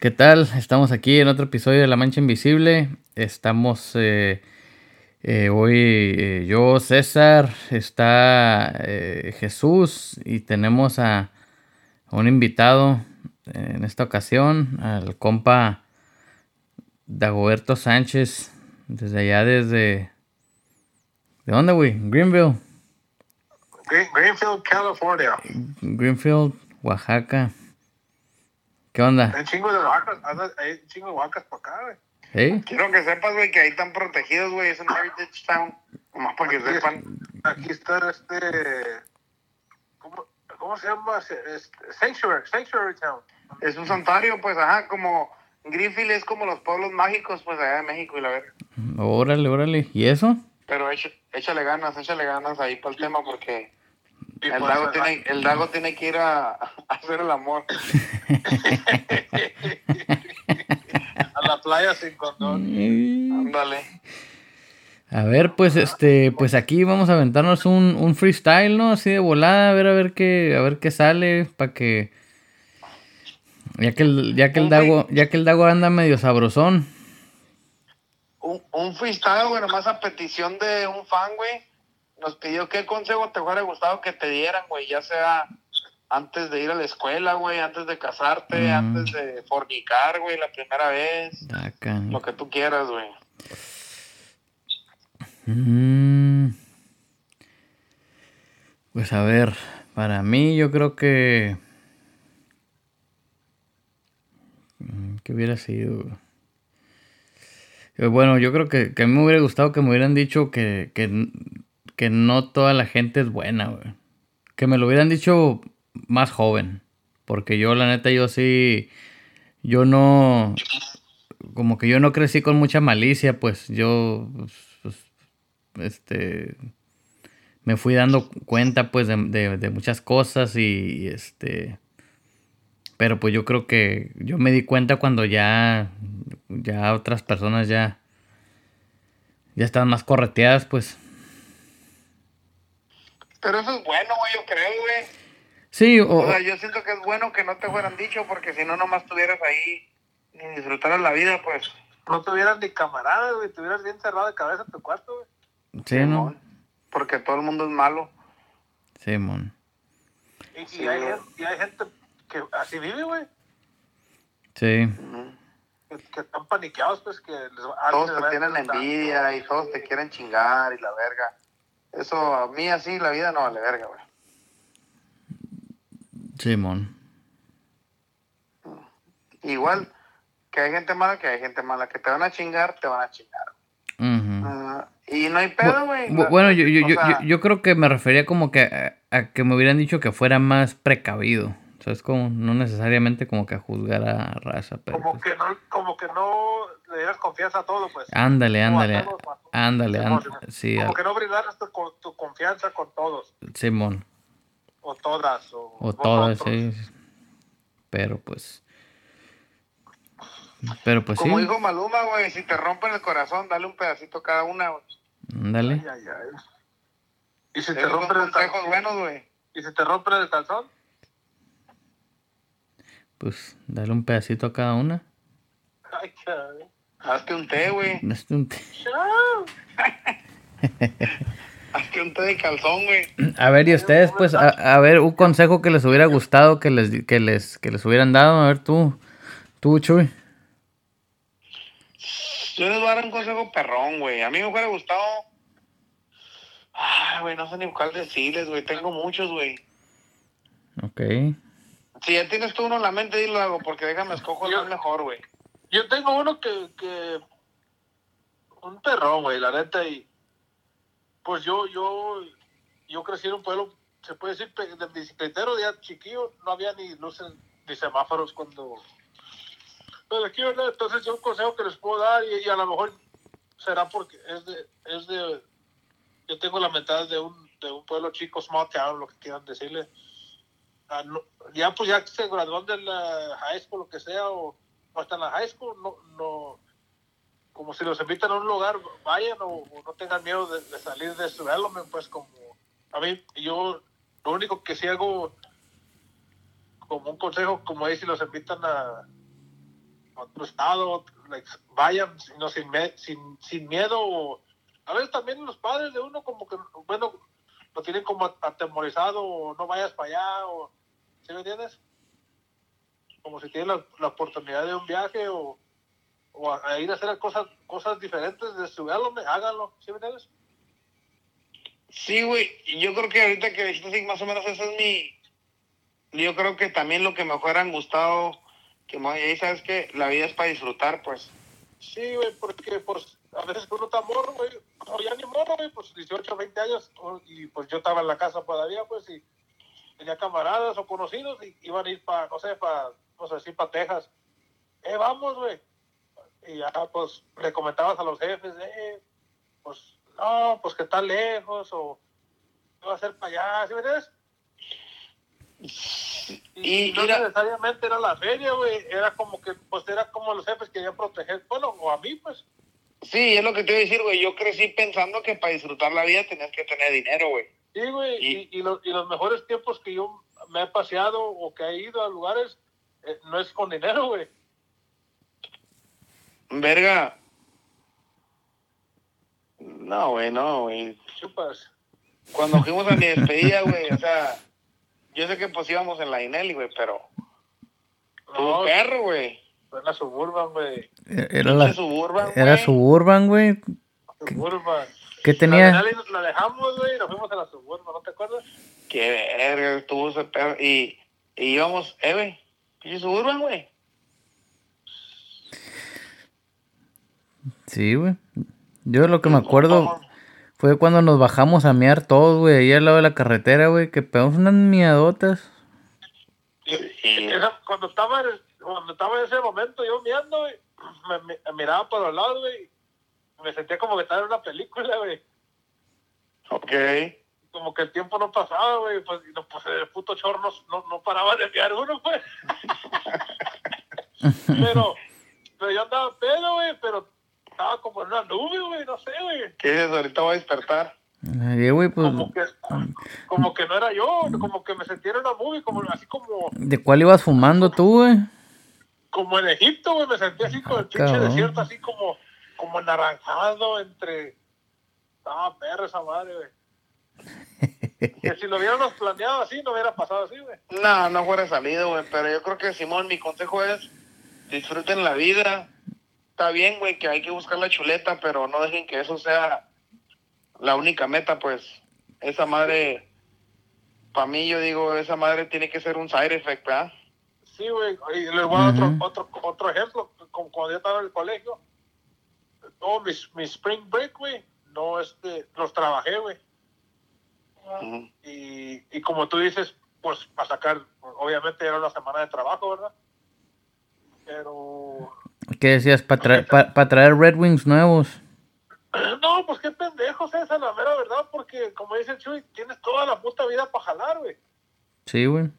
¿Qué tal? Estamos aquí en otro episodio de La Mancha Invisible. Estamos eh, eh, hoy eh, yo, César, está Jesús y tenemos a, un invitado en esta ocasión, al compa Dagoberto Sánchez, desde allá, desde... ¿De dónde, güey? Greenville. Greenfield, California. Greenfield, Oaxaca. ¿Qué onda? Hay chingo de vacas, hay chingo de vacas para acá, güey. ¿Sí? Quiero que sepas, güey, que ahí están protegidos, güey. Es un Heritage Town. Nomás para que sepan. Aquí está este. ¿Cómo, cómo se llama? Sanctuary, Sanctuary Town. Es un santuario, pues, ajá, como. Greenfield es como los pueblos mágicos, pues, allá de México y la verga. Órale, órale. ¿Y eso? Pero échale ganas, échale ganas ahí para el tema porque el, Dago tiene, el Dago tiene que ir a, hacer el amor. a la playa sin condón. Ándale. A ver, pues este, pues aquí vamos a aventarnos un, un freestyle, ¿no? Así de volada, a ver a ver qué, a ver qué sale, para que ya que el, ya que el Dago, ya que el Dago anda medio sabrosón. Un, un freestyle, güey, nomás a petición de un fan, güey nos pidió qué consejo te hubiera gustado que te dieran, güey, ya sea antes de ir a la escuela, güey, antes de casarte, mm. antes de fornicar, güey, la primera vez. Lo que tú quieras, güey. Mm. Pues a ver, para mí yo creo que... ¿Qué hubiera sido? Bueno, yo creo que, que a mí me hubiera gustado que me hubieran dicho que, que que no toda la gente es buena, güey. Que me lo hubieran dicho más joven. Porque yo, la neta, yo sí. Yo no. Como que yo no crecí con mucha malicia, pues yo. Pues, pues, este. Me fui dando cuenta, pues, de, muchas cosas y, este. Pero pues yo creo que yo me di cuenta cuando ya. Ya otras personas ya. Ya estaban más correteadas, pues. Pero eso es bueno, güey, yo creo, güey. Sí, o... sea, yo siento que es bueno que no te fueran dicho, porque si no, nomás estuvieras ahí ni disfrutaras la vida, pues. No tuvieras ni camaradas, güey, estuvieras bien cerrado de cabeza en tu cuarto, güey. Sí, ¿no? Porque todo el mundo es malo. Sí, mon. Y, y, hay, y hay, gente que así vive, güey. Sí. que, están paniqueados, pues, que les, Todos te tienen envidia y todos te quieren chingar y la verga. Eso a mí así la vida no vale verga, güey. Simón. Igual que hay gente mala, que hay gente mala. Que te van a chingar, te van a chingar. Ah, y no hay pedo, güey. Bueno, yo, yo, yo, yo, creo que me refería como que a, que me hubieran dicho que fuera más precavido. Sea, es como, no necesariamente como que a juzgar a raza, pero... Como, pues que, no, como que no le dieras confianza a todo, pues. Ándale, ándale. ándale, ándale. Sí, como que no brindaras tu, tu, confianza con todos. Simón. O todas. O, o todas, sí. Pero pues... Pero pues Como sí. dijo Maluma, güey, si te rompen el corazón, dale un pedacito a cada una, güey. Ándale. Ay, ay, ay. ¿Y si te rompen el calzón? buenos. ¿Y si te rompen el calzón? Pues dale un pedacito a cada una. Ay, cabrón. Hazte un té, güey. Hazte un té. Hazte un té de calzón, güey. A ver, y ustedes, pues, a, ver, un consejo que les hubiera gustado que les, que les, que les hubieran dado. A ver, tú, tú, Chuy. Yo les voy a dar un consejo perrón, güey. A mí me hubiera gustado. Ay, güey, no sé ni cuál decirles, güey. Tengo muchos, güey. Ok. Si ya tienes tú uno en la mente, dilo hago, porque déjame escojo el mejor, güey. Yo tengo uno que, que un perrón, güey, la neta, y pues yo, yo, yo crecí en un pueblo, se puede decir, de bicicletero, ya chiquillo, no había ni luces ni semáforos cuando... Pero aquí, ¿verdad? Entonces yo un consejo que les puedo dar, y, a lo mejor será porque es de, es de, yo tengo la mentalidad de un, de un pueblo chico, small town, lo que quieran decirle. Ya pues ya se graduó de la high school, lo que sea, o hasta en la high school, no, no, como si los invitan a un lugar, vayan o, no tengan miedo de, salir de su element, pues como, a mí, yo, lo único que sí hago como un consejo, como ahí si los invitan a, otro estado, like, vayan no, sin, me- sin, sin miedo. o- a veces también los padres de uno como que, bueno, lo tienen como atemorizado o no vayas para allá, o, ¿sí me entiendes? Como si tienen la, la oportunidad de un viaje o, o a, a ir a hacer cosas, cosas diferentes, de estudiarlo, háganlo, ¿sí me entiendes? Sí, güey, yo creo que ahorita que dijiste así, más o menos ese es mi... Yo creo que también lo que me hubieran gustado, que me ahí sabes que la vida es para disfrutar, pues. Sí, güey, porque pues a veces uno está morro, güey, o ya ni morro, güey, pues 18, 20 años, y pues yo estaba en la casa todavía, pues, y tenía camaradas o conocidos y iban a ir para, no sé, para, no sé, si para Texas. Eh, vamos, güey. Y ya, pues, le comentabas a los jefes, eh, pues, no, pues que está lejos, o ¿qué va a hacer para allá? ¿Sí me entiendes? Y, Y no necesariamente era la feria, güey, era como que, pues, era como los jefes querían proteger, bueno, o a mí, pues. Sí, es lo que te iba a decir, güey. Yo crecí pensando que para disfrutar la vida tenías que tener dinero, güey. Sí, güey, Y- y, y, los, y los mejores tiempos que yo me he paseado o que he ido a lugares, eh, no es con dinero, güey. Verga. No, güey, no, güey. Chupas. Cuando fuimos a mi despedida, güey, o sea, yo sé que pues íbamos en la Inelli, güey, pero No, perro, güey. En la Suburban, güey. Era la, Suburban, era. Suburban, güey. Suburban. ¿Qué La, tenía? Denali la dejamos, güey, y nos fuimos a la Suburban, ¿no te acuerdas? Qué verga, estuvo ese perro. Y, y íbamos, eh, güey, pinche Suburban, güey. Sí, güey. Yo lo que me acuerdo fue cuando nos bajamos a mear todos, güey, ahí al lado de la carretera, güey, que pegamos unas miadotas. Y- esa- cuando, estaba el- cuando estaba en ese momento yo mirando, güey, me, me- me miraba por los lados, güey, y me sentía como que estaba en una película, güey. Ok. como que el tiempo no pasaba, güey, pues, y no, pues el puto chorro no, no, no paraba de enviar uno, pues. pero, pero yo andaba pedo, güey, pero estaba como en una nube, güey, no sé, güey. ¿Qué dices? Ahorita voy a despertar. Ahí, güey, pues, Como que, como que no era yo, como que me sentía en una movie, como, así como, ¿de cuál ibas fumando tú, güey? Como en Egipto, güey, me sentía así con el pinche Cabrón. desierto, así como, como naranjado entre, estaba perro esa madre, güey. Que si lo hubiéramos planeado así, no hubiera pasado así, güey. No, no fuera salido, güey, pero yo creo que, Simón, mi consejo es disfruten la vida. Está bien, güey, que hay que buscar la chuleta, pero no dejen que eso sea la única meta, pues. Esa madre, para mí, yo digo, esa madre tiene que ser un side effect, ¿verdad? Sí, güey. Y les voy a dar otro, otro, otro ejemplo. Como cuando yo estaba en el colegio, todo mi, mi spring break, güey, no, este, los trabajé, güey. Y, y como tú dices, pues para sacar, obviamente era una semana de trabajo, ¿verdad? Pero, ¿Qué decías? ¿Para traer, pa- pa traer Red Wings nuevos? no, pues qué pendejos esa es la mera verdad, porque como dice Chuy, tienes toda la puta vida para jalar, güey. Sí, güey.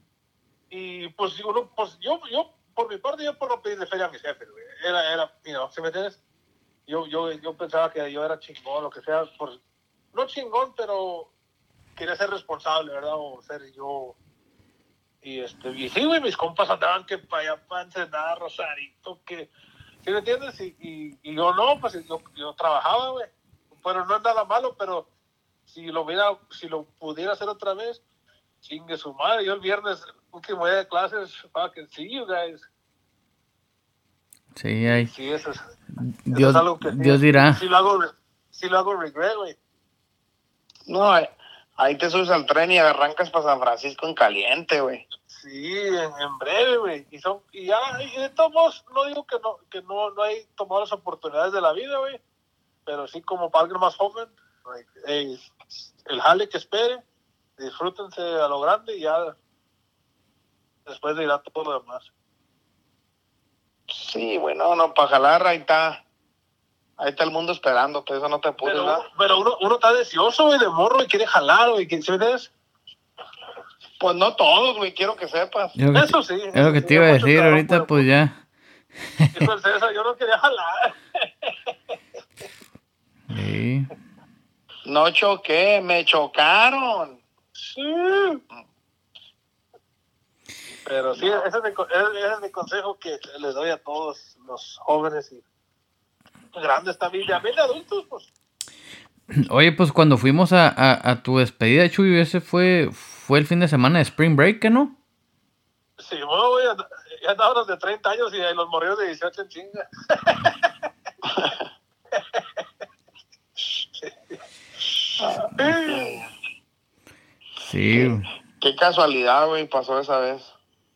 Y pues uno, pues yo, yo, por mi parte, yo por no pedirle feria a mis jefes, güey. Era, era, know, ¿sí me entiendes? Yo, yo, yo pensaba que yo era chingón, lo que sea, por, no chingón, pero quería ser responsable, ¿verdad? O ser yo. Y este, y sí, güey, mis compas andaban que para allá, para Ensenada, Rosarito, que, ¿sí me entiendes? Y, y, y yo no, pues yo, yo trabajaba, güey. Pero no es nada malo, pero si lo hubiera, si lo pudiera hacer otra vez, chingue su madre. Yo el viernes, último día de clases, fucking see you guys. Sí, ahí. Sí, eso es, eso Dios, es algo que sí, Dios dirá. Sí lo hago, sí lo hago regret, güey. No, ahí- te subes al tren y arrancas para San Francisco en caliente, güey. Sí, en, en breve, güey. Y, son, y ya, y de todos modos, no digo que no, que no, no hay tomado las oportunidades de la vida, güey. Pero sí como para alguien más joven, like, ey, el jale que espere, disfrútense a lo grande y ya después de ir a todo lo demás. Sí, güey, no, para jalar, ahí está. Ahí está el mundo esperando, pues eso no te apures, Pero, pero uno, uno está deseoso, güey, de morro y quiere jalar, güey. ¿sí entiendes? Pues no todos, güey, quiero que sepas. Que, Eso sí. es lo que eso te iba a decir trabajo, ahorita, pero- pues ya. El César, yo no quería jalar. Sí. No choqué, me chocaron. Sí. Pero sí, ese es, mi, co- ese es mi consejo que les doy a todos los jóvenes y grandes también, también de adultos, pues. Oye, pues cuando fuimos a, a, a tu despedida, Chuy, ese fue, fue el fin de semana de Spring Break, ¿qué no? Sí, bueno, güey, ya andaban de 30 años y los morridos de 18 en chinga. Sí, Qué casualidad, güey, pasó esa vez.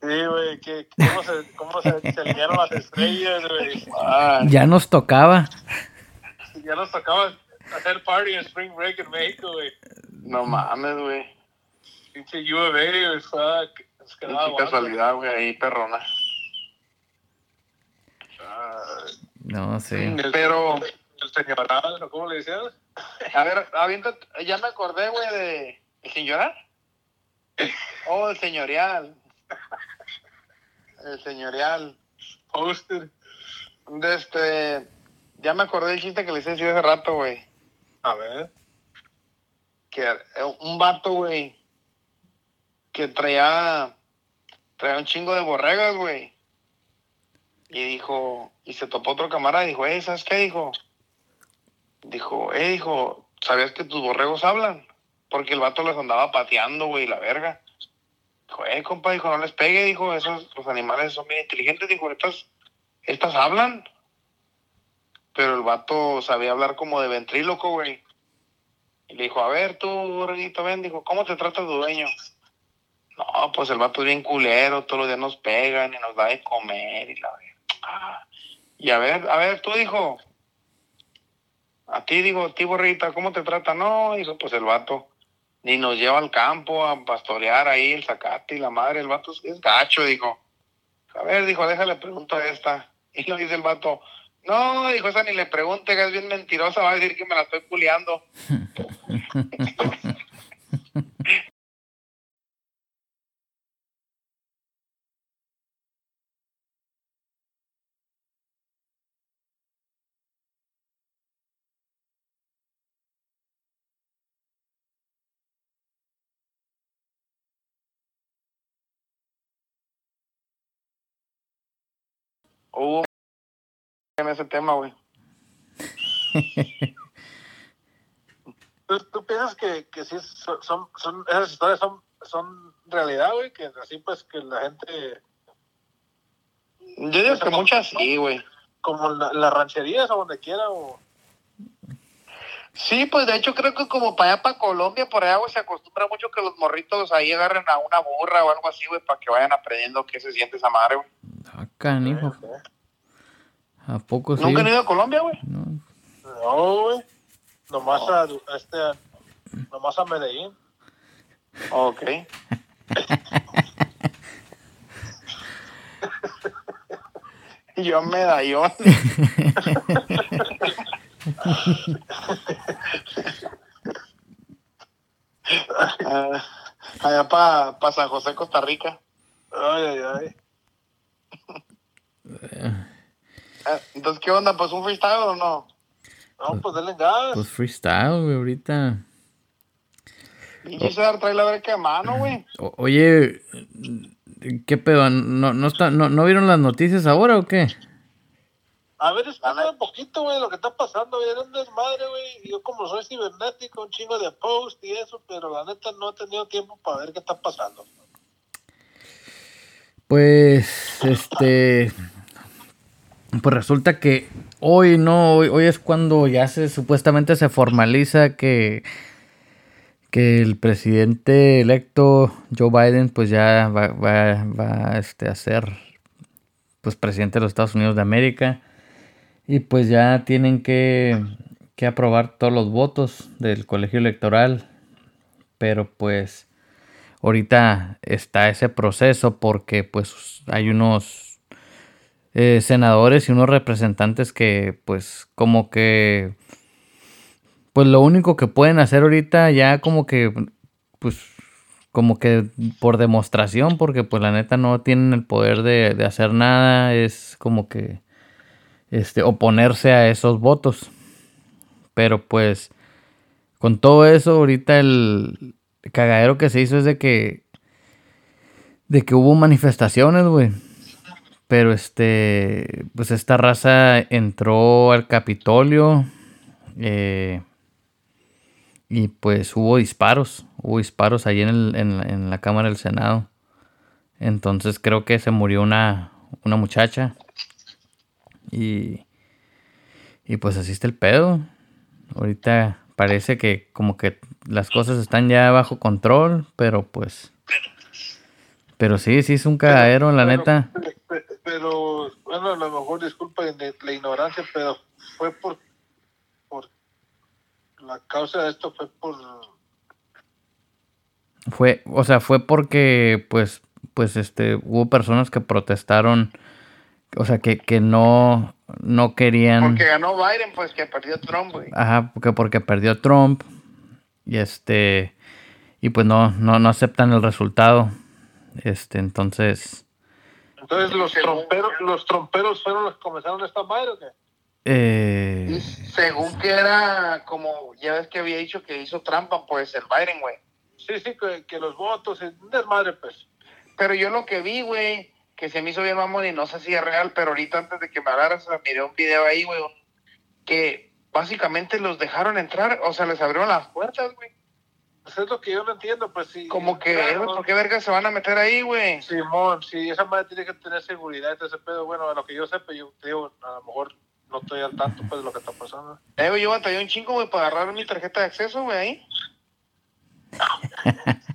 Sí, güey, que, cómo se, cómo se, se alinearon las estrellas, güey. Ah, ya nos tocaba. Ya nos tocaba hacer party en Spring Break en México, güey. no mames, güey. Pinche U of A, güey, fuck. Qué aguanta. casualidad, güey, ahí perrona. No, sí. el- Pero, El señoral, ¿o ¿cómo le decían? a ver, avienta, ya me acordé, güey, de... ¿El señoral? Oh, el señorial. El señorial. Poster. De este... Ya me acordé del chiste que le hice hace rato, güey. A ver. que eh, un vato, güey, que traía, traía un chingo de borregas, güey. Y dijo, y se topó otro camarada y dijo, eh, ¿sabes qué? Dijo, dijo, eh, dijo, ¿sabías que tus borregos hablan? Porque el vato les andaba pateando, güey, la verga. Dijo, eh, compa, dijo, no les pegue, dijo, esos, los animales son bien inteligentes, dijo, estas, estas hablan. Pero el vato sabía hablar como de ventríloco, güey. Y le dijo, a ver, tú, borreguito, ven, dijo, ¿cómo te trata tu dueño? No, pues el vato es bien culero, todos los días nos pegan y nos da de comer y la ah. Y a ver, a ver, tú, dijo, a ti, digo, a ti, borreguita, ¿cómo te trata? No, dijo, pues el vato ni nos lleva al campo a pastorear ahí el zacate y la madre, el vato es, gacho, dijo. A ver, dijo, déjale pregunto a esta. Y lo dice el vato, no, dijo, esa ni le pregunte, que es bien mentirosa, va a decir que me la estoy culeando. Hubo en ese tema, güey. ¿Tú, tú piensas que, que sí son, son, son- esas historias son, son realidad, güey? Que así pues que la gente, Yo digo que muchas sí, güey. como en la- las rancherías o donde quiera, o... Sí, pues de hecho creo que como para allá, para Colombia, por allá, güey, se acostumbra mucho que los morritos ahí agarren a una burra o algo así, güey, para que vayan aprendiendo qué se siente esa madre, güey. Ah, canijo. ¿A poco sí? ¿Nunca han ido a Colombia, güey? No. No, güey. Nomás a, a este, nomás a Medellín. Ok. Yo medallón. Ah, allá para San José, Costa Rica. Ay, ay, ay. Ah, Entonces, ¿qué onda? ¿Pues un freestyle o no? No, pues denle gas. Pues freestyle, güey, ahorita. Y César trae la verga de mano, güey. Oye, ¿qué pedo? ¿No, no, está, no, ¿No vieron las noticias ahora o qué? A ver, explícame un poquito, güey, lo que está pasando, güey. Era un desmadre, güey. Yo como soy cibernético, un chingo de post y eso, pero la neta no he tenido tiempo para ver qué está pasando. Pues, este. Pues resulta que hoy no, hoy, hoy es cuando ya se supuestamente se formaliza que, que el presidente electo Joe Biden pues ya va, va, va este, a ser pues presidente de los Estados Unidos de América y pues ya tienen que, que aprobar todos los votos del colegio electoral. Pero pues ahorita está ese proceso porque pues hay unos eh, senadores y unos representantes que pues como que pues lo único que pueden hacer ahorita ya como que pues como que por demostración porque pues la neta no tienen el poder de, de hacer nada es como que este oponerse a esos votos pero pues con todo eso ahorita el cagadero que se hizo es de que de que hubo manifestaciones, güey. Pero este, pues esta raza entró al Capitolio eh, y pues hubo disparos, hubo disparos ahí en, el, en, la Cámara del Senado. Entonces creo que se murió una, una muchacha y, y pues así está el pedo. Ahorita parece que como que las cosas están ya bajo control, pero pues... Pero sí, sí es un cagadero, la neta. Pero, bueno, a lo mejor disculpa la ignorancia, pero fue por, por la causa de esto fue por fue, o sea, fue porque pues pues este hubo personas que protestaron o sea, que, que no, no querían... Porque ganó Biden, pues que perdió Trump, güey. Ajá, porque, porque perdió Trump. Y este... Y pues no, no, no aceptan el resultado. Este, entonces... Entonces los tromperos, los tromperos fueron los que comenzaron esta madre o qué? Eh... según que era como, ya ves que había dicho que hizo trampa, pues el Biden, güey. Sí, sí, que, que los votos, es desmadre, pues. Pero yo lo que vi, güey, que se me hizo bien mamón y no sé si es real, pero ahorita antes de que me hablaras, miré un video ahí, güey, que básicamente los dejaron entrar, o sea, les abrieron las puertas, güey. Pues es lo que yo no entiendo, pues sí. Como que, ¿por qué verga se van a meter ahí, güey? Simón, sí, esa madre tiene que tener seguridad, ese pedo, bueno, a lo que yo sepa, yo digo, a lo mejor no estoy al tanto, pues, de lo que está pasando. Eh, güey, yo batallé un chingo, güey, para agarrar mi tarjeta de acceso, güey, ahí.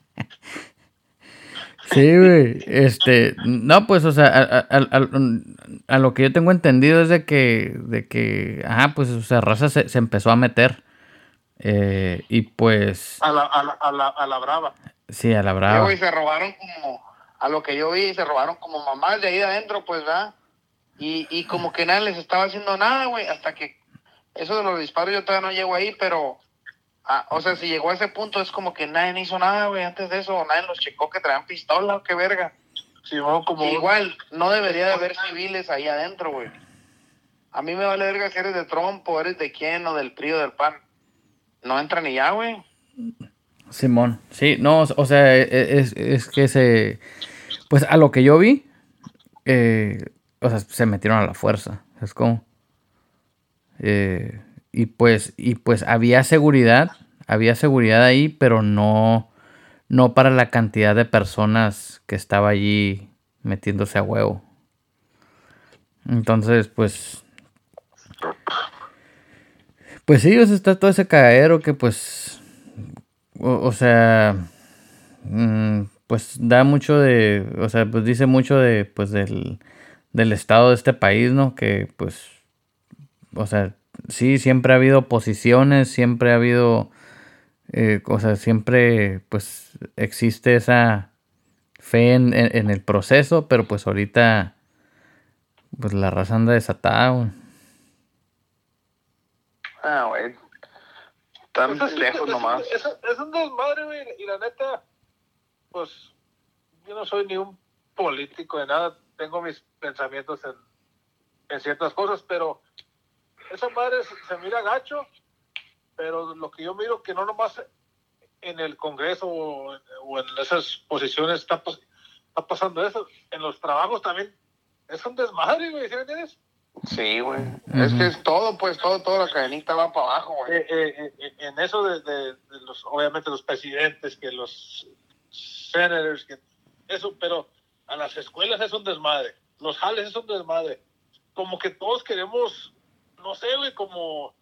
Sí, güey. Este, no, pues, o sea, a, lo que yo tengo entendido es de que, de que, ajá, pues, o sea, raza se, se empezó a meter. Eh, y pues. A la, a, la, a, la, a la brava. Sí, a la brava. Y se robaron como, a lo que yo vi, se robaron como mamás de ahí adentro, pues, ¿verdad? Y, y como que nadie les estaba haciendo nada, güey, hasta que eso de los disparos yo todavía no llego ahí, pero Ah, o sea, si llegó a ese punto es como que nadie hizo nada, güey, antes de eso, nadie los checó que traían pistola, qué verga. Sí, como... Igual, no debería de haber civiles ahí adentro, güey. A mí me vale verga si eres de Trump o eres de quién o del trío del pan. No entra ni ya, güey. Simón, sí, no, o sea, e, e, es, es, que se... Pues a lo que yo vi, eh, o sea, se metieron a la fuerza, es como... Eh, y pues, y pues había seguridad, había seguridad ahí, pero no, no para la cantidad de personas que estaba allí metiéndose a huevo. Entonces, pues, pues sí, o está todo ese cagadero que pues, o, sea, mm, pues da mucho de, o sea, pues dice mucho de, pues del, del estado de este país, ¿no? Que pues, o sea, sí, siempre ha habido posiciones, siempre ha habido, eh, o sea, siempre pues existe esa fe en, el proceso, pero pues ahorita pues la raza anda desatada, güey. Ah, güey. Tan pues lejos nomás. Es, es, un desmadre, güey, y la neta, pues yo no soy ni un político de nada, tengo mis pensamientos en, en ciertas cosas, pero esa madre se, mira gacho, pero lo que yo miro que no nomás en el Congreso o, en esas posiciones está, está, pasando eso, en los trabajos también es un desmadre, güey, ¿sí me entiendes? Sí, güey. Es que es todo, pues, todo, toda la cadenita va para abajo, güey. Eh, eh, eh, en eso de, de, los, obviamente, los presidentes, que los senators, que eso, pero a las escuelas es un desmadre, los jales es un desmadre. Como que todos queremos no sé, güey, como,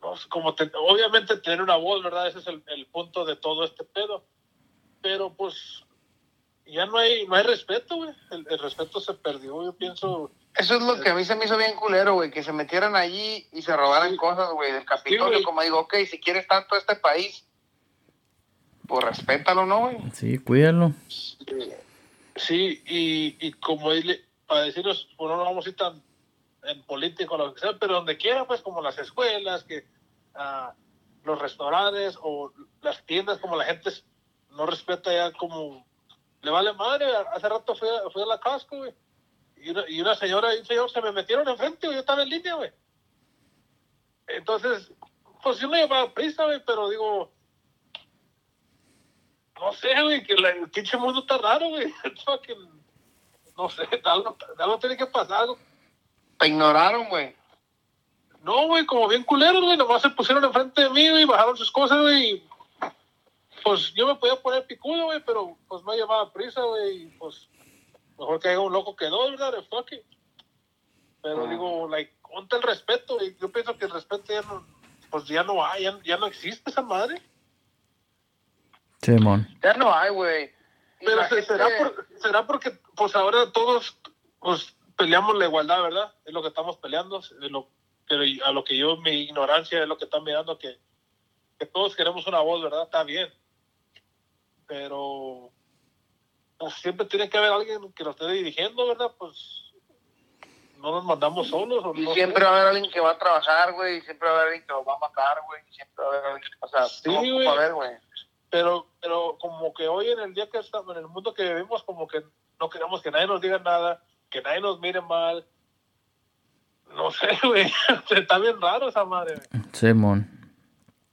no, como obviamente tener una voz, ¿verdad? Ese es el, punto de todo este pedo. Pero pues ya no hay, no hay respeto, güey. El, respeto se perdió, yo pienso. Eso es lo que a mí se me hizo bien culero, güey, que se metieran allí y se robaran cosas, güey, del Capitolio. como digo, ok, si quieres tanto este país, pues respétalo, ¿no, güey? Sí, cuídalo. Sí, y, y como para deciros, bueno, no vamos a ir tan en político, lo que sea, pero donde quiera, pues como las escuelas, que ah, los restaurantes o las tiendas, como la gente no respeta ya como, le vale madre, hace rato fui a, fui la casco, y una, y una señora y un señor se me metieron enfrente, yo estaba en línea, güey. Entonces, pues yo me llevaba prisa, güey, pero digo, no sé, güey, que el pinche mundo está raro, güey. No sé, algo, algo tiene que pasar. Te ignoraron, güey. No, güey, como bien culeros, güey, nomás se pusieron enfrente de mí, güey, bajaron sus cosas, güey. y, Pues yo me podía poner picudo, güey, pero pues me llevaba prisa, güey, y pues mejor que haya un loco que dos, ¿verdad? Fuck it. Pero Ah. digo, like, ponte el respeto, y yo pienso que el respeto ya no, pues ya no hay, ya, ya no existe esa madre. Simón. Ya no hay, güey. Pero se- será, por- será porque pues ahora todos pues peleamos la igualdad, ¿verdad? Es lo que estamos peleando, es lo, pero a lo que yo, mi ignorancia es lo que están mirando, que, que todos queremos una voz, ¿verdad? Está bien. Pero pues, siempre tiene que haber alguien que lo esté dirigiendo, ¿verdad? Pues no nos mandamos solos. O Y no siempre va a haber alguien que va a trabajar, güey. y Siempre va a haber alguien que lo va a matar, güey. Siempre va a haber alguien. O sea, Sí, güey. a haber, güey. pero pero como que hoy en el día que estamos en el mundo que vivimos como que no queremos que nadie nos diga nada que nadie nos mire mal no sé güey está bien raro esa madre güey. Simón.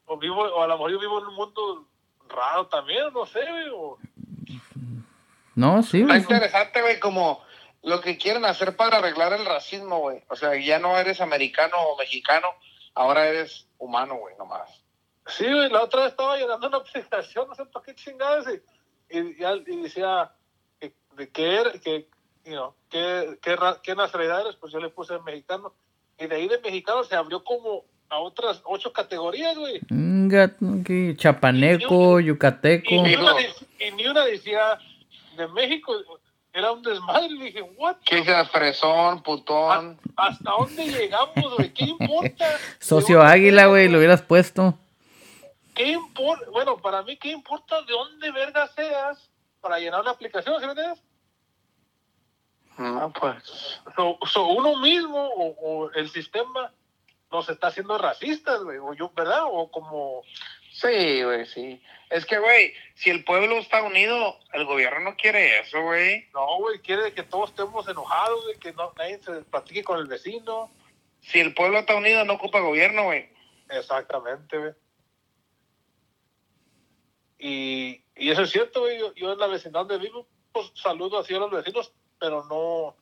o vivo o a lo mejor yo vivo en un mundo raro también no sé güey o- No, sí, Está güey. interesante, güey, como lo que quieren hacer para arreglar el racismo, güey. O sea, ya no eres americano o mexicano, ahora eres humano, güey, nomás. sí güey la otra vez estaba llenando una aplicación no sé para qué chingadas y, y, y decía que, de qué era que you know, qué, qué, ra- qué nacionalidad eres pues yo le puse mexicano y de ahí de mexicano se abrió como a otras ocho categorías güey chapaneco, yucateco. ni, una, de- y ni una decía de México, era un desmadre. Y dije, ¿what? ¿Qué? Fresón, putón. ¿Hasta dónde llegamos, güey? ¿Qué importa? Socio ¿De dónde águila, güey, lo hubieras puesto. ¿Qué importa? Bueno, para mí, ¿qué importa de dónde verga seas para llenar una aplicación? ¿Sí me entiendes? No, pues. So, so uno mismo o, o el sistema nos está haciendo racistas, güey. O yo, ¿verdad? O como... Sí, güey, sí. Es que, güey, si el pueblo está unido, el gobierno no quiere eso, güey. No, güey, quiere que todos estemos enojados, güey, que no, nadie se platique con el vecino. Si el pueblo está unido, no ocupa gobierno, güey. Exactamente, güey. Y, y eso es cierto, güey. Yo, yo en la vecindad donde vivo, pues saludo así a los vecinos, pero no,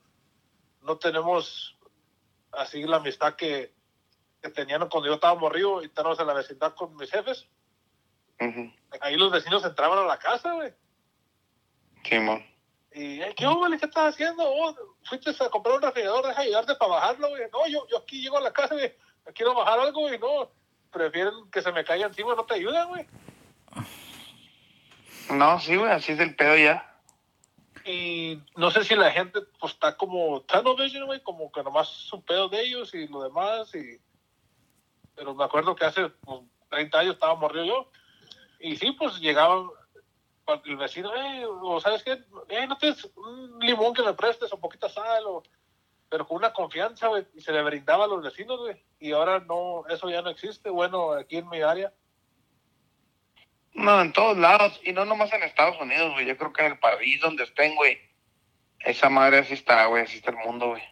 no tenemos así la amistad que, que tenían cuando yo estaba morrido y estábamos en la vecindad con mis jefes. Ahí los vecinos entraban a la casa, güey. Simón. Y, "Eh, ¿qué güey? ¿Qué estás haciendo? Oh, fuiste a comprar un refrigerador, deja ayudarte para bajarlo, güey. No, yo, yo aquí llego a la casa, güey. Quiero bajar algo, güey. No, prefieren que se me caiga encima, no te ayudan, güey. No, sí, güey, así es el pedo ya. Y no sé si la gente pues está como tunnel vision, güey, como que nomás es un pedo de ellos y lo demás. y Pero me acuerdo que hace pues, 30 años estaba morrido yo. Y sí, pues llegaban cuando el vecino, eh, o sabes qué, eh, no tienes un limón que me prestes o poquita sal, o... pero con una confianza, güey, y se le brindaba a los vecinos, güey. Y ahora no, eso ya no existe, bueno, aquí en mi área. No, en todos lados. Y no nomás en Estados Unidos, güey. Yo creo que en el país donde estén, güey. Esa madre así está, güey. Así está el mundo, güey.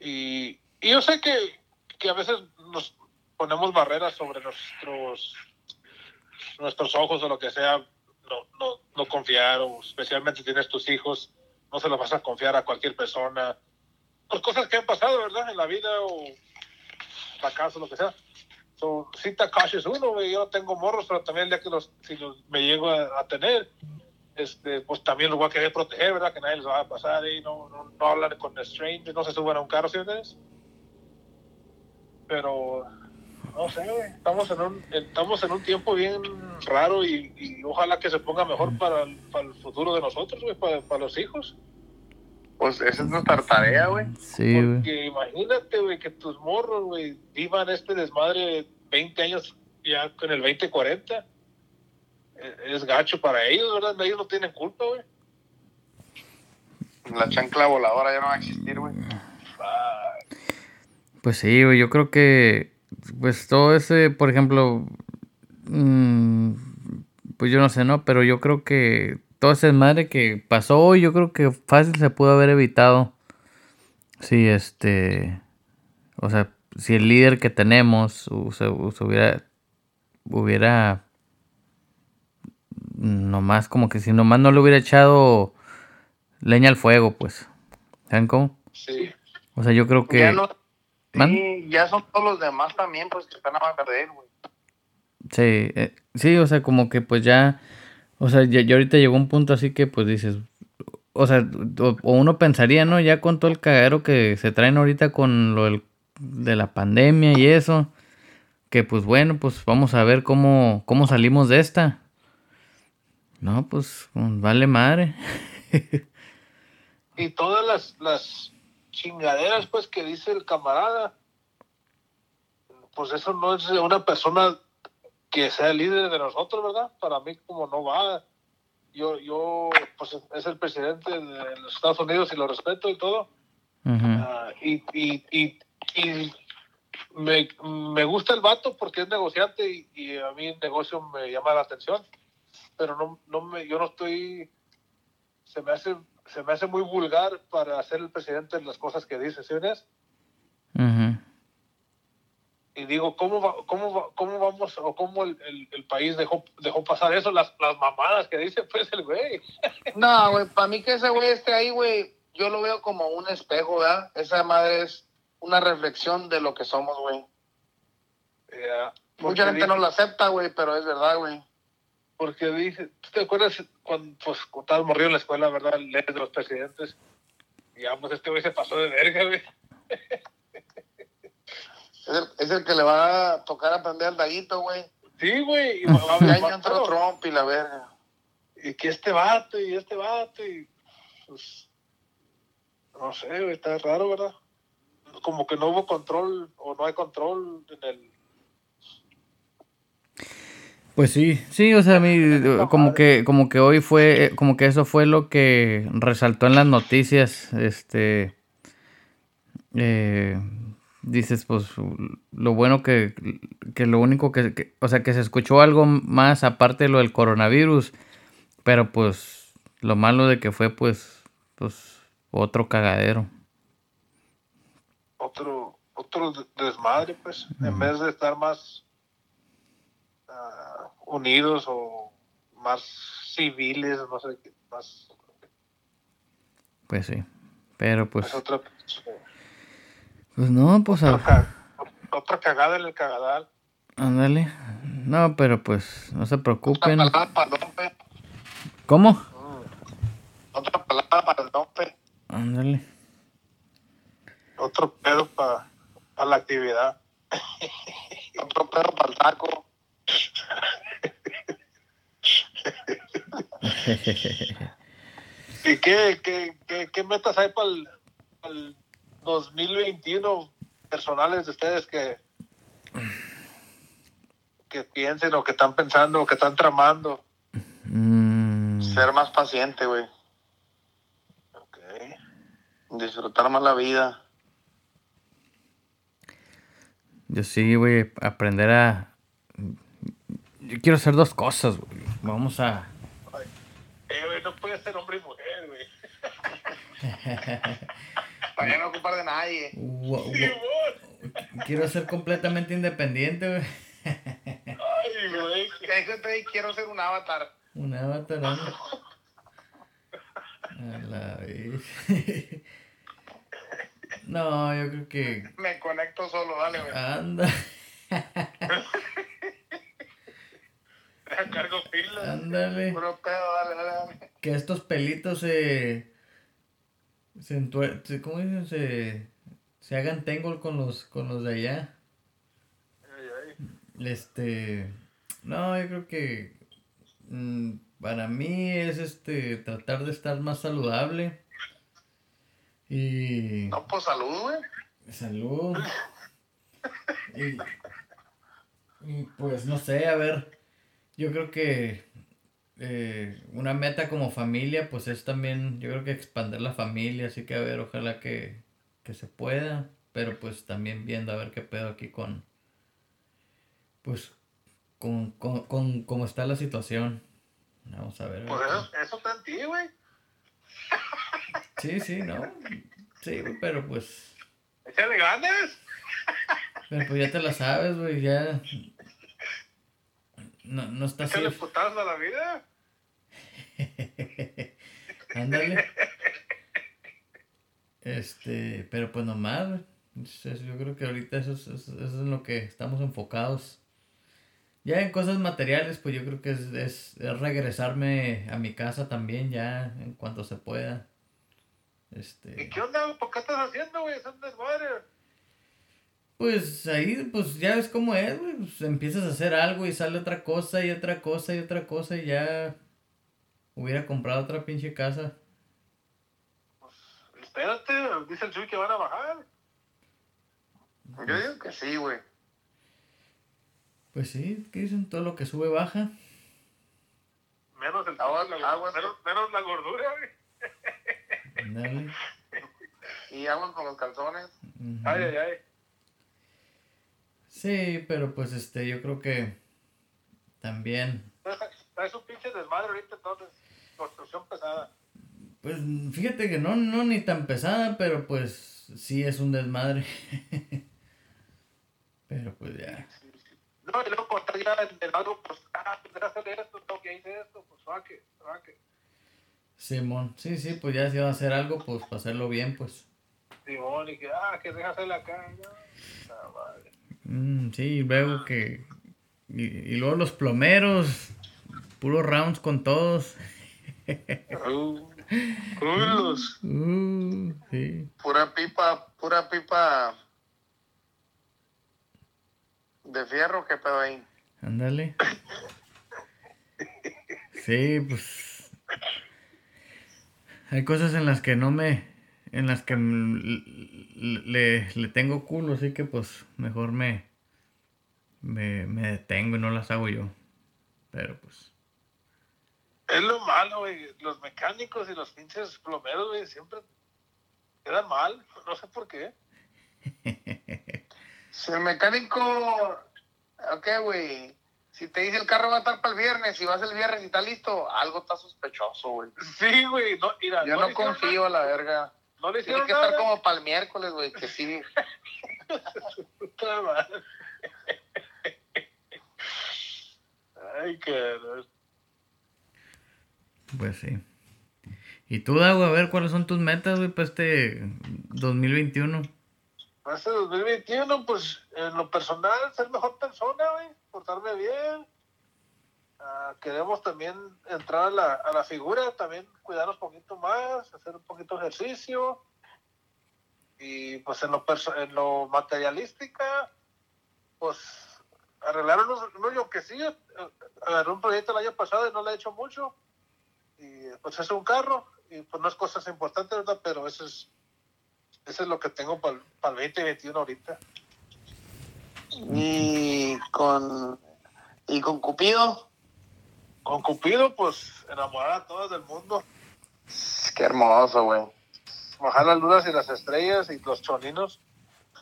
Y, y yo sé que, que a veces nos ponemos barreras sobre nuestros nuestros ojos o lo que sea, no, no, no confiar, o especialmente si tienes tus hijos, no se los vas a confiar a cualquier persona. Pues cosas que han pasado, ¿verdad? En la vida o fracaso, lo que sea. So, sí te caches uno, güey. Yo tengo morros, pero también el día que los, si los, me llego a, tener, este, pues también los voy a querer proteger, ¿verdad? Que nadie les va a pasar y no, no, no hablan con strangers, no se suban a un carro, ¿sí entiendes? Pero, no sé. Estamos en un, estamos en un tiempo bien raro y, ojalá que se ponga mejor para para el futuro de nosotros, güey, para los hijos. Pues esa es nuestra tarea, güey. Sí, güey. Porque imagínate, güey, que tus morros, güey, vivan este desmadre 20 años ya con el 2040. Eh, Es gacho para ellos, ¿verdad? Ellos no tienen culpa, güey. La chancla voladora ya no va a existir, güey. Pues sí, güey, yo creo que, pues todo ese, por ejemplo, mm, pues yo no sé, ¿no? Pero yo creo que todo ese desmadre que pasó hoy, yo creo que fácil se pudo haber evitado. Si este, o sea, si el líder que tenemos se, hubiera, hubiera nomás como que si nomás no le hubiera echado leña al fuego, pues. ¿Saben cómo? Sí. O sea, yo creo que... Ya, no- sí, ya son todos los demás también, pues que están a perder, güey. Sí, eh, sí, o sea, como que pues ya, o sea, ya, ahorita llegó un punto así que pues dices, o sea, o, o uno pensaría, ¿no? Ya con todo el cagadero que se traen ahorita con lo del- de la pandemia y eso, que pues bueno, pues vamos a ver cómo, cómo salimos de esta. No, pues vale madre. Y todas las, las chingaderas, pues, que dice el camarada, pues eso no es una persona que sea líder de nosotros, ¿verdad? Para mí, como no va. Yo, yo, pues, es el presidente de los Estados Unidos y lo respeto y todo. Ujú. Ah, y, y, y, y me, me gusta el vato porque es negociante y, y a mí el negocio me llama la atención. Pero no, no me, yo no estoy, se me hace, se me hace muy vulgar para ser el presidente de las cosas que dice, ¿sí ves? Ujú. Y digo, ¿cómo, va- cómo, va- cómo vamos o cómo el, el, el país dejó, dejó pasar eso? Las, las mamadas que dice pues el güey. No, güey, para mí que ese güey esté ahí, güey, yo lo veo como un espejo, ¿verdad? Esa madre es una reflexión de lo que somos, güey. Porque Mucha gente dice- no lo acepta, güey, pero es verdad, güey. Porque dice, ¿tú te acuerdas cuando pues, cuando estabas morrido en la escuela, verdad? Lees de los presidentes. Y vamos, este güey se pasó de verga, güey. Es el, es el que le va a tocar aprender al daguito, güey. Sí, güey. Y, va- va- Y va- ahí entró Trump y la verga. y que este vato y este vato y pues no sé, güey, está raro, ¿verdad? Como que no hubo control o no hay control en el Pues sí, sí, o sea, a mí como que, como que hoy fue, como que eso fue lo que resaltó en las noticias, este, eh, dices, pues, lo bueno que, que lo único que, que- o sea, que se escuchó algo más aparte de lo del coronavirus, pero pues, lo malo de que fue, pues, pues, otro cagadero. otro otro de- desmadre, pues, en vez de estar más ah, unidos o más civiles, no sé, qué, más Pues sí, pero pues, es otra pues no, pues, a- otra, otra cagada en el cagadal. ándale, no, pero pues, no se Otra preocupen. palabra para el. ¿Cómo? Otra palabra para el dompe. Ándale. Otro pedo para la actividad. Otro pedo para el taco. ¿Y qué, qué, qué, qué metas hay para el, 2021 personales de ustedes que, que piensen o que están pensando o que están tramando? Mm, Ser más paciente, güey. Disfrutar más la vida. yo sí, güey, aprender a... Yo quiero hacer dos cosas, güey. Vamos a... Eh, güey, no puede ser hombre y mujer, güey. Para ya no ocupar de nadie. Quiero ser completamente independiente, güey. Ay, güey. Déjate, quiero ser un avatar. Un avatar, ¿no? A la vez. No, yo creo que... Me conecto solo, dale, güey. Anda, cargo pila. ándale. Pedo, dale, dale, dale. Que estos pelitos se... se- ¿Cómo dicen? Se... Se hagan tangle con los, con los de allá. Ay, ay. Este, no, yo creo que mm, para mí es este tratar de estar más saludable y No, pues salud, güey. salud y, y, pues no sé, a ver, yo creo que eh, una meta como familia pues es también, yo creo que expandir la familia, así que a ver, ojalá que, que se pueda, pero pues también viendo a ver qué pedo aquí con pues con, con, con cómo está la situación. Vamos a ver. Pues eso, eso está en ti, güey. Sí, sí, no. Sí, güey, pero pues. Échale ganas. Pero pues ya te la sabes, güey, ya. No, no está. Échale putazo a la vida. Ándale. Este, pero pues nomás, Yo creo que ahorita eso es, eso, es en lo que estamos enfocados. Ya en cosas materiales, pues yo creo que es, es, es regresarme a mi casa también ya en cuanto se pueda. ¿Y Este, qué onda? ¿Por qué estás haciendo, güey? Es un desmadre. Pues ahí, pues ya ves cómo es, güey. Pues empiezas a hacer algo y sale otra cosa y otra cosa y otra cosa y ya hubiera comprado otra pinche casa. Espérate, dice el Chuy que van a bajar. Yo digo que sí, güey. Pues sí, ¿qué dicen? Todo lo que sube baja. Menos el Aguas- la, aguas. menos, menos la gordura, güey. Y aguas con los calzones. Ujú. Ay, ay, ay. Sí, pero pues este, yo creo que también, Traes un pinche desmadre ahorita, entonces. Construcción pesada. pues fíjate que no, no ni tan pesada, pero pues sí es un desmadre. pero pues ya. No, y luego cuando estás ya en algo, pues, ah, tendré que hacer esto, tengo que hacer esto, pues, raque, raque. Simón, sí, sí, pues ya si va a hacer algo, pues para hacerlo bien, pues. Simón, y que, ah, que deja hacerla acá, ya. Ah, madre. Mm, sí, luego que... Y, y luego los plomeros, puros rounds con todos. Uh. Uh, sí. Pura pipa, pura pipa de fierro, ¿qué pedo ahí? Ándale. Sí, pues. Hay cosas en las que no me. En las que le, le tengo culo, así que pues mejor me, me. Me detengo y no las hago yo. Pero pues. Es lo malo, güey. Los mecánicos y los pinches plomeros, güey, siempre quedan mal. No sé por qué. Si el mecánico, ok, güey, si te dice el carro va a estar para el viernes, si vas el viernes y está listo, algo está sospechoso, güey. Sí, güey. No, mira, Yo no, confío a la verga. No le Tiene hicieron que nada. estar como para el miércoles, güey, que sí. Ay, cabrón. Pues sí. ¿Y tú, Dago, a ver cuáles son tus metas, güey, para este 2021? Para este 2021, pues, en lo personal, ser mejor persona, güey. Portarme bien. Ah, queremos también entrar a la, a la figura, también cuidarnos un poquito más, hacer un poquito de ejercicio. Y pues en lo, en lo materialística, pues arreglar unos, unos yoquecillos. Eh, Agarré un proyecto el año pasado y no le he hecho mucho. Y pues es un carro. Y pues no es cosas importantes, ¿verdad? Pero eso es, eso es lo que tengo para el 2021 ahorita. Y con, y con Cupido, Con Cupido, pues enamorar a todos del mundo. qué hermoso, güey. Bajar las lunas y las estrellas y los choninos.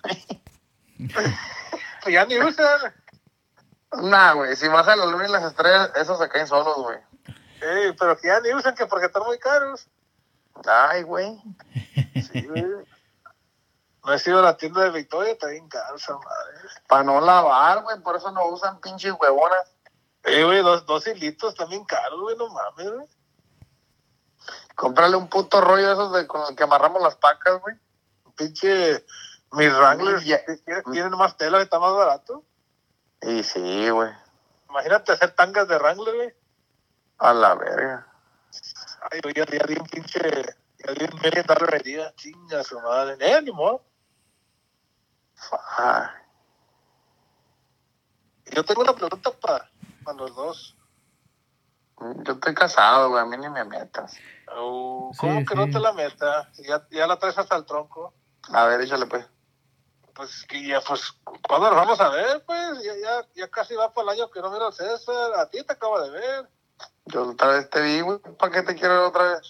Ya ni usan. Nah, güey, si a la luna y las estrellas, esos se caen solos, güey. Eh, pero que ya ni usan que porque están muy caros. Ay, güey. Sí, güey. No he sido a la tienda de Victoria, está bien caro esa madre. Para no lavar, güey, por eso no usan pinches huevonas. Eh, güey, dos, dos hilitos también caros, güey, no mames, güey. Cómprale un puto rollo esos de, con el que amarramos las pacas, güey. Un Pinche, mis Wranglers Ya. tienen, más tela, está más barato. Y sí, güey. Imagínate hacer tangas de Wrangler, güey. A la verga. Ay, güey, ya, ya di un pinche, ya di un dollar idea. Chinga su madre. Eh, ni modo. Yo tengo una pregunta para los dos. Yo estoy casado, güey, a mí ni me metas. Sí, ¿Cómo que sí. no te la meta? Ya, ya la traes hasta el tronco. A ver, échale pues. Pues que ya, pues, ¿cuándo nos vamos a ver? Pues ya, ya, ya casi va por el año que no miro al César. A ti te acabo de ver, Yo otra vez te vi, güey. ¿Para qué te quiero ver otra vez?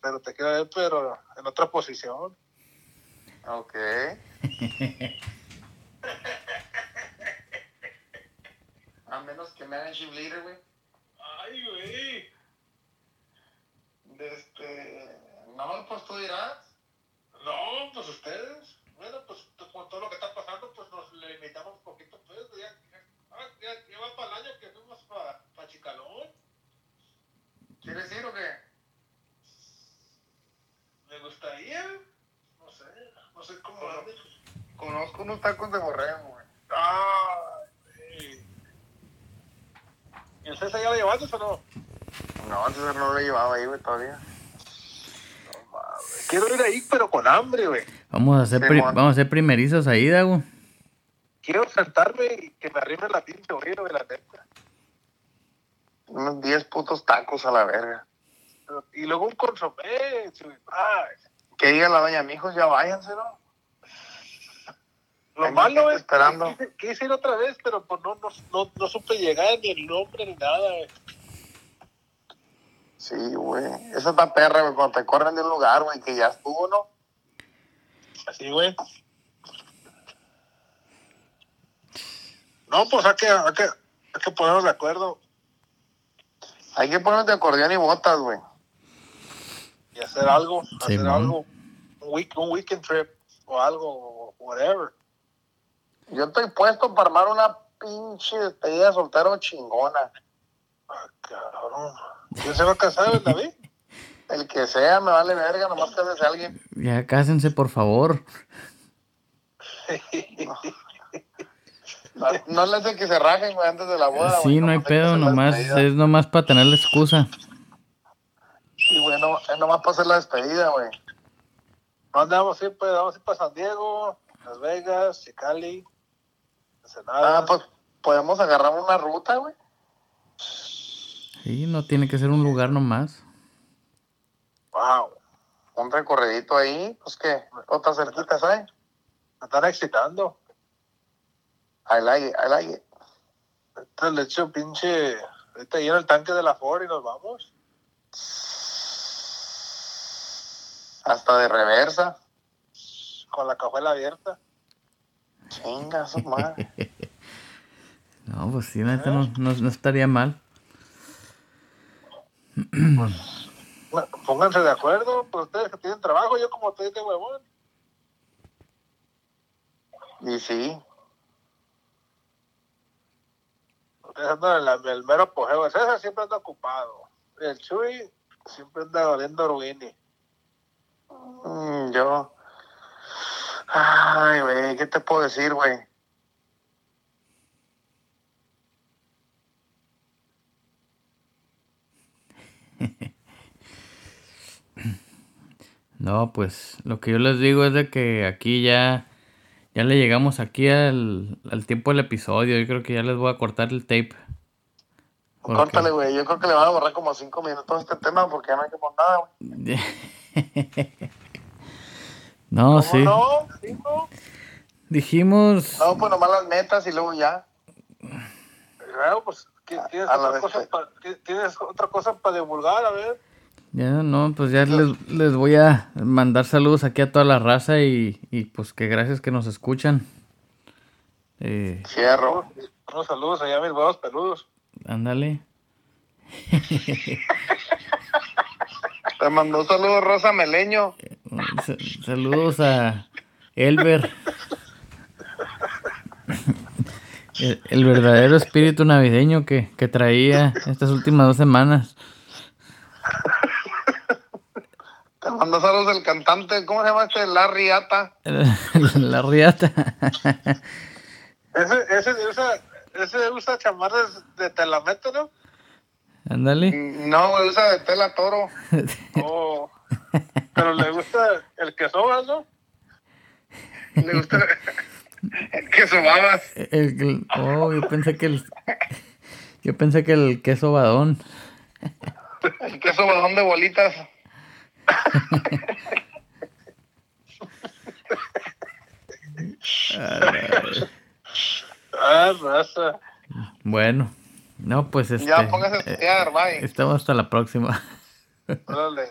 pero te quiero ver, pero en otra posición. Ok. A menos que me hagan shift leader, güey. Ay, güey. De este... No, pues tú dirás. No, pues ustedes. Bueno, pues con todo lo que está pasando, pues nos limitamos un poquito, pues. Ya, ya, ah, ya, va para el año que fuimos para Chicalón. ¿Quieres ir o qué? Me gustaría, no sé, no sé cómo. Conozco unos tacos de borrego, güey. Ah, sí. ¿Y el César ya lo llevaste o no? No, antes no lo he llevado ahí, güey, todavía. Quiero ir ahí, pero con hambre, güey. Vamos a hacer, vamos a hacer primerizos ahí, Dago. Quiero sentarme y que me arrime la pinche oído, güey, la neta. Unos 10 putos tacos a la verga. Pero- Y luego un consomé. Ay, Que diga la doña, mijos, ya váyanse, ¿no? Lo malo es esperando. que quise, quise ir otra vez, pero pues no, no, no, no supe llegar ni el nombre ni nada, güey. Sí, güey. Esa está perra, güey, cuando te corren de un lugar, güey, que ya estuvo, ¿no? Así, güey. No, pues hay que, hay que, hay que ponernos de acuerdo Hay que ponernos de acordeón y botas, güey. y hacer algo, hacer algo. Un, week, un weekend trip o algo, o whatever. Yo estoy puesto para armar una pinche despedida de soltero chingona. Ah, cabrón. ¿Quién se va a casar, güey, David? El que sea, me vale verga, nomás que sea alguien. Ya cásense, por favor. No, no le hace que se rajen, güey, antes de la boda. Sí, no hay que pedo, nomás es nomás para tener la excusa. Sí, güey, no, es nomás para hacer la despedida, güey. ¿Dónde vamos a ir? Pues vamos a ir para San Diego, Las Vegas, Chicali, Ensenada. Ah, pues podemos agarrar una ruta, güey. Sí, no tiene que ser un lugar nomás. Wow, Un recorridito ahí, pues que, otras cerquitas, ¿sabes? me están excitando. I like it, I like it. Entonces le echo pinche. Ahorita lleno el tanque de la Ford y nos vamos. Hasta de reversa. Con la cajuela abierta. Chinga, su madre. No, pues sí, neta no, no, no estaría mal. Bueno, Pónganse de acuerdo, pues ustedes que tienen trabajo, yo como estoy de huevón. Y sí, Ustedes andan en la- el mero apogeo. El César siempre anda ocupado. El Chuy siempre anda valiendo ruini. mm, yo. Ay, güey, ¿qué te puedo decir, güey? No, pues lo que yo les digo es de que aquí ya, ya le llegamos aquí al, al tiempo del episodio. Yo creo que ya les voy a cortar el tape. Porque- Córtale, güey. Yo creo que le van a borrar como cinco minutos este tema porque ya no hay que poner nada, güey. no, sí. No, sí, no. Dijimos... No, pues nomás las metas y luego ya. Claro, pues ¿tienes, tienes A la otra vez, cosa sí. pa- ti- tienes otra cosa para divulgar, a ver. Ya no, pues ya les, les voy a mandar saludos aquí a toda la raza y, y pues que gracias que nos escuchan. Eh, Cierro. Unos saludos allá a mis huevos peludos. ándale. Te mandó saludos Rosa Meleño. Sa- Saludos a Elber. El, el verdadero espíritu navideño que, que traía estas últimas dos semanas. Te mandó saludos el cantante. ¿Cómo se llama este? Larry Ata. La riata. Ese, ese, usa, ese usa chamarras de telamento, ¿no? Ándale. No, güey, usa de tela toro. Oh, pero le gusta el queso, ¿no? Le gusta el queso babas. El- el- oh, yo pensé que el. Yo pensé que el queso badón. El queso badón de bolitas. Ah, raza. Bueno. No, pues este. Ya póngase a eh, estudiar, bye. estamos hasta la próxima. Órale.